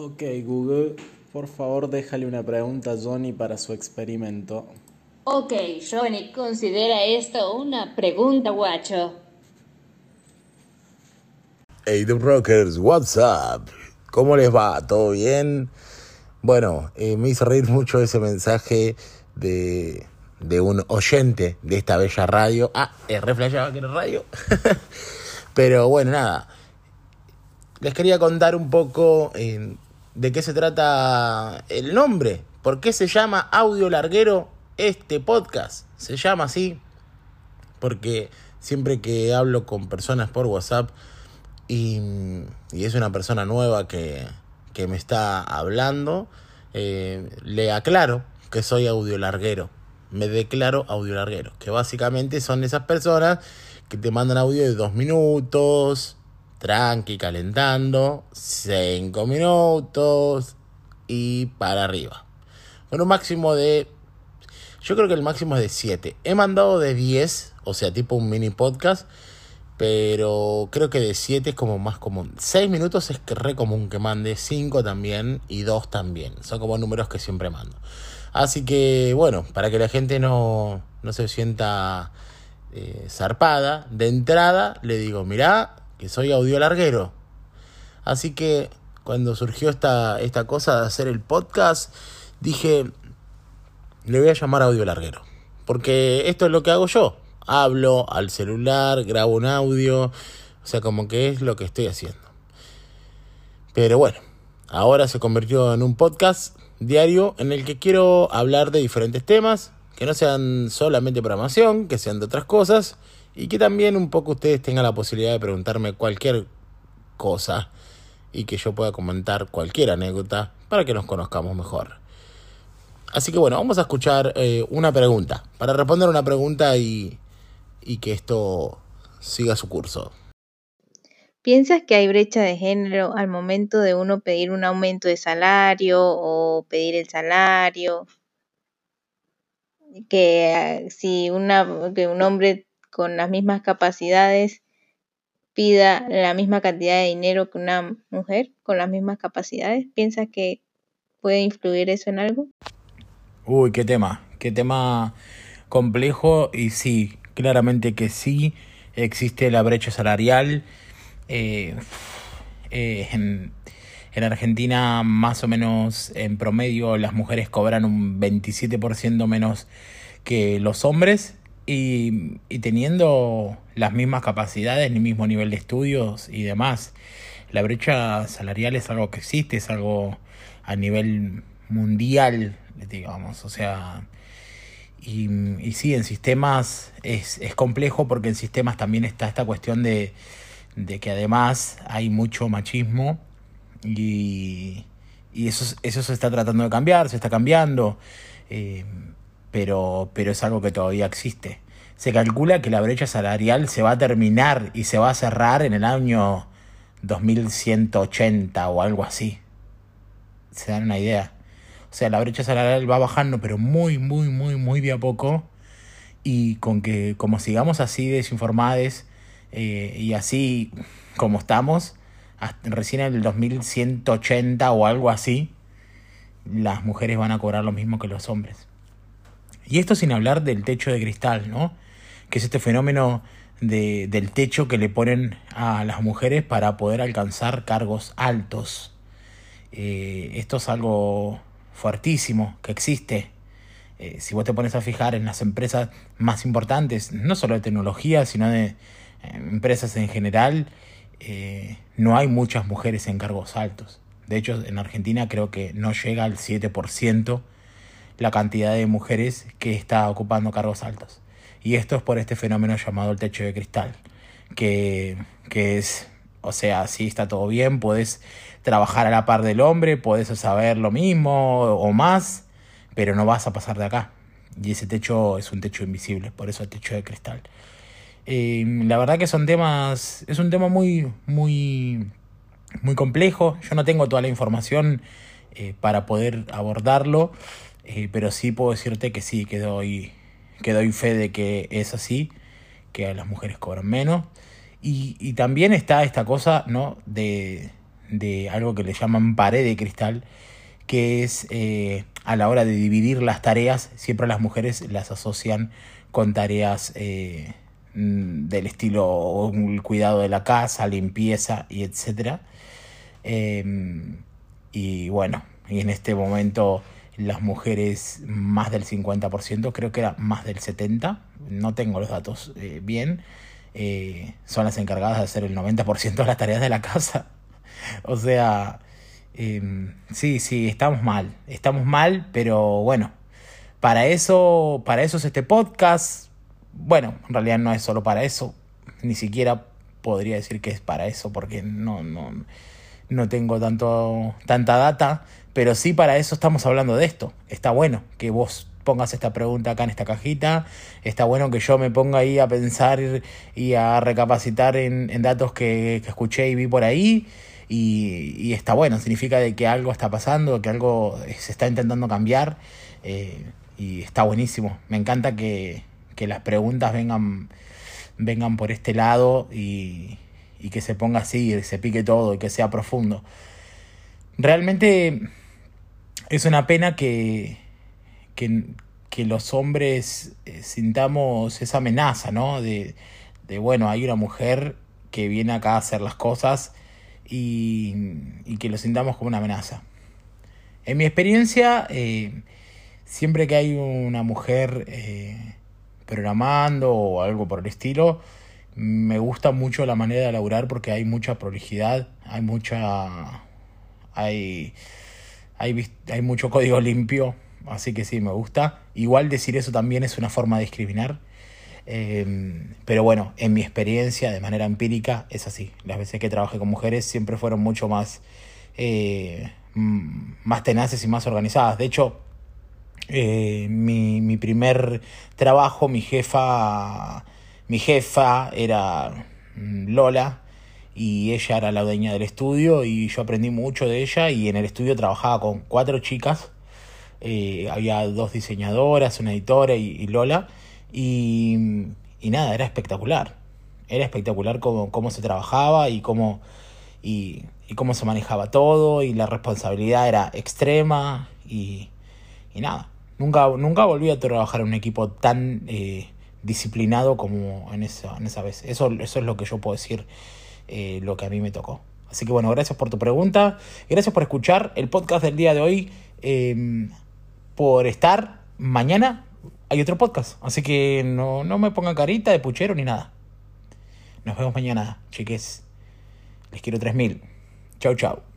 Ok, Google, por favor déjale una pregunta a Johnny para su experimento. Ok, Johnny, considera esto una pregunta, guacho. Hey, The Rockers, what's up? ¿Cómo les va? ¿Todo bien? Bueno, eh, me hizo reír mucho ese mensaje de, de un oyente de esta bella radio. Ah, eh, reflejaba que era radio. Pero bueno, nada. Les quería contar un poco eh, de qué se trata el nombre. ¿Por qué se llama Audio Larguero este podcast? Se llama así porque siempre que hablo con personas por WhatsApp y, y es una persona nueva que, que me está hablando, eh, le aclaro que soy audio larguero. Me declaro audio larguero, que básicamente son esas personas que te mandan audio de dos minutos, tranqui, calentando, cinco minutos y para arriba. Con un máximo de... Yo creo que el máximo es de 7. He mandado de 10, o sea, tipo un mini podcast, pero creo que de 7 es como más común. 6 minutos es re común que mande, 5 también y 2 también. Son como números que siempre mando. Así que bueno, para que la gente no, no se sienta eh, zarpada, de entrada le digo, mirá, que soy audio larguero. Así que cuando surgió esta, esta cosa de hacer el podcast, dije, le voy a llamar audio larguero. Porque esto es lo que hago yo. Hablo al celular, grabo un audio, o sea, como que es lo que estoy haciendo. Pero bueno, ahora se convirtió en un podcast diario en el que quiero hablar de diferentes temas, que no sean solamente programación, que sean de otras cosas y que también un poco ustedes tengan la posibilidad de preguntarme cualquier cosa y que yo pueda comentar cualquier anécdota para que nos conozcamos mejor. Así que bueno, vamos a escuchar eh, una pregunta, para responder una pregunta y, y que esto siga su curso. ¿Piensas que hay brecha de género al momento de uno pedir un aumento de salario o pedir el salario? Que uh, si una, que un hombre con las mismas capacidades pida la misma cantidad de dinero que una mujer con las mismas capacidades, ¿piensas que puede influir eso en algo? Uy, qué tema, qué tema complejo y sí, claramente que sí, existe la brecha salarial. Eh, eh, en, en, Argentina, más o menos en promedio, las mujeres cobran un 27% menos que los hombres. Y, y, teniendo las mismas capacidades, el mismo nivel de estudios y demás, la brecha salarial es algo que existe, es algo a nivel mundial, digamos, o sea, y, y sí, en sistemas es, es, complejo porque en sistemas también está esta cuestión de, de que además hay mucho machismo y, y eso, eso se está tratando de cambiar, se está cambiando, eh, pero, pero es algo que todavía existe. Se calcula que la brecha salarial se va a terminar y se va a cerrar en el año 2180 o algo así. Se dan una idea. O sea, la brecha salarial va bajando, pero muy, muy, muy, muy de a poco. Y con que, como sigamos así desinformados eh, y así como estamos, hasta recién en el 2180 o algo así, las mujeres van a cobrar lo mismo que los hombres. Y esto sin hablar del techo de cristal, ¿no? Que es este fenómeno de, del techo que le ponen a las mujeres para poder alcanzar cargos altos. Eh, esto es algo fuertísimo que existe. Eh, si vos te pones a fijar en las empresas más importantes, no solo de tecnología, sino de eh, empresas en general, no hay muchas mujeres en cargos altos. De hecho, en Argentina creo que no llega al 7% la cantidad de mujeres que está ocupando cargos altos. Y esto es por este fenómeno llamado el techo de cristal, que, que es, o sea, si está todo bien, puedes trabajar a la par del hombre, puedes saber lo mismo o más, pero no vas a pasar de acá. Y ese techo es un techo invisible, por eso el techo de cristal. Eh, la verdad que son temas, es un tema muy, muy, muy complejo. Yo no tengo toda la información eh, para poder abordarlo, eh, pero sí puedo decirte que sí, que doy, fe de que es así, que las mujeres cobran menos. Y, también está esta cosa, ¿no? De, de algo que le llaman pared de cristal, que es eh, a la hora de dividir las tareas, siempre las mujeres las asocian con tareas eh, mm, del estilo cuidado de la casa, limpieza y etcétera. Em, y bueno, y en este momento las mujeres más del 50%, creo que era más del 70%, no tengo los datos eh, bien, eh, son las encargadas de hacer el 90% de las tareas de la casa. o sea, em, sí, sí, estamos mal, estamos mal, pero bueno, para eso, para eso es este podcast. Bueno, en realidad no es solo para eso, ni siquiera podría decir que es para eso, porque no, no, no tengo tanto, tanta data, pero sí para eso estamos hablando de esto. Está bueno que vos pongas esta pregunta acá en esta cajita. Está bueno que yo me ponga ahí a pensar y a recapacitar en, datos que, escuché y vi por ahí. Y, está bueno, significa de que algo está pasando, que algo se está intentando cambiar. Eh, y está buenísimo. Me encanta que, que las preguntas vengan, vengan por este lado y, y que se ponga así, se pique todo y que sea profundo. Realmente es una pena que, que, que los hombres eh, sintamos esa amenaza, ¿no? De, de, bueno, hay una mujer que viene acá a hacer las cosas y, y que lo sintamos como una amenaza. En mi experiencia, eh, siempre que hay una mujer eh, programando o algo por el estilo, me gusta mucho la manera de laburar porque hay mucha prolijidad, hay mucha. hay. Hay, hay mucho código limpio, así que sí, me gusta. Igual decir eso también es una forma de discriminar. Em, pero bueno, en mi experiencia, de manera empírica, es así. Las veces que trabajé con mujeres siempre fueron mucho más, eh, más tenaces y más organizadas. De hecho, eh, mi, mi primer trabajo, mi jefa mi jefa era mm, Lola y ella era la dueña del estudio y yo aprendí mucho de ella y en el estudio trabajaba con cuatro chicas. Eh, había dos diseñadoras, una editora y, Lola. Y, y, nada, era espectacular. Era espectacular cómo, cómo se trabajaba y cómo, y, y, cómo se manejaba todo y la responsabilidad era extrema y, y nada. Nunca, nunca volví a trabajar en un equipo tan... Eh, disciplinado como en esa, en esa vez. Eso, eso es lo que yo puedo decir, eh, lo que a mí me tocó. Así que bueno, gracias por tu pregunta, gracias por escuchar el podcast del día de hoy, em, por estar. Mañana hay otro podcast, así que no, no me pongan carita de puchero ni nada. Nos vemos mañana, chiques. Les quiero 3000. Chau, chau.